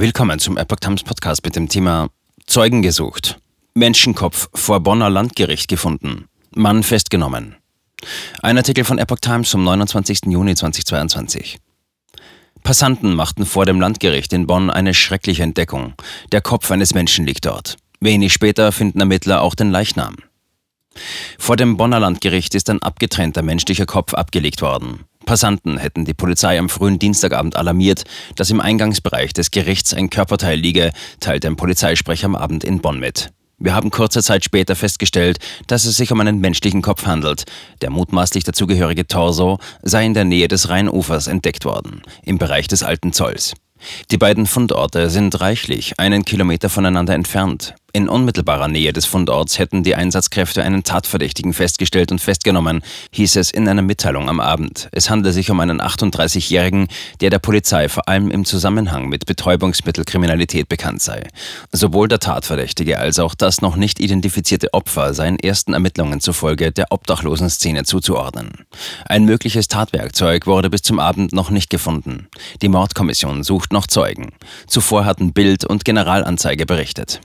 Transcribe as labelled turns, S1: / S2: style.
S1: Willkommen zum Epoch Times Podcast mit dem Thema Zeugen gesucht. Menschenkopf vor Bonner Landgericht gefunden. Mann festgenommen. Ein Artikel von Epoch Times vom 29. Juni 2022. Passanten machten vor dem Landgericht in Bonn eine schreckliche Entdeckung. Der Kopf eines Menschen liegt dort. Wenig später finden Ermittler auch den Leichnam. Vor dem Bonner Landgericht ist ein abgetrennter menschlicher Kopf abgelegt worden. Passanten hätten die Polizei am frühen Dienstagabend alarmiert, dass im Eingangsbereich des Gerichts ein Körperteil liege, teilte ein Polizeisprecher am Abend in Bonn mit. Wir haben kurze Zeit später festgestellt, dass es sich um einen menschlichen Kopf handelt. Der mutmaßlich dazugehörige Torso sei in der Nähe des Rheinufers entdeckt worden, im Bereich des Alten Zolls. Die beiden Fundorte sind reichlich einen Kilometer voneinander entfernt. In unmittelbarer Nähe des Fundorts hätten die Einsatzkräfte einen Tatverdächtigen festgestellt und festgenommen, hieß es in einer Mitteilung am Abend. Es handele sich um einen 38-Jährigen, der der Polizei vor allem im Zusammenhang mit Betäubungsmittelkriminalität bekannt sei. Sowohl der Tatverdächtige als auch das noch nicht identifizierte Opfer seien ersten Ermittlungen zufolge der Obdachlosenszene zuzuordnen. Ein mögliches Tatwerkzeug wurde bis zum Abend noch nicht gefunden. Die Mordkommission sucht noch Zeugen. Zuvor hatten Bild und Generalanzeige berichtet.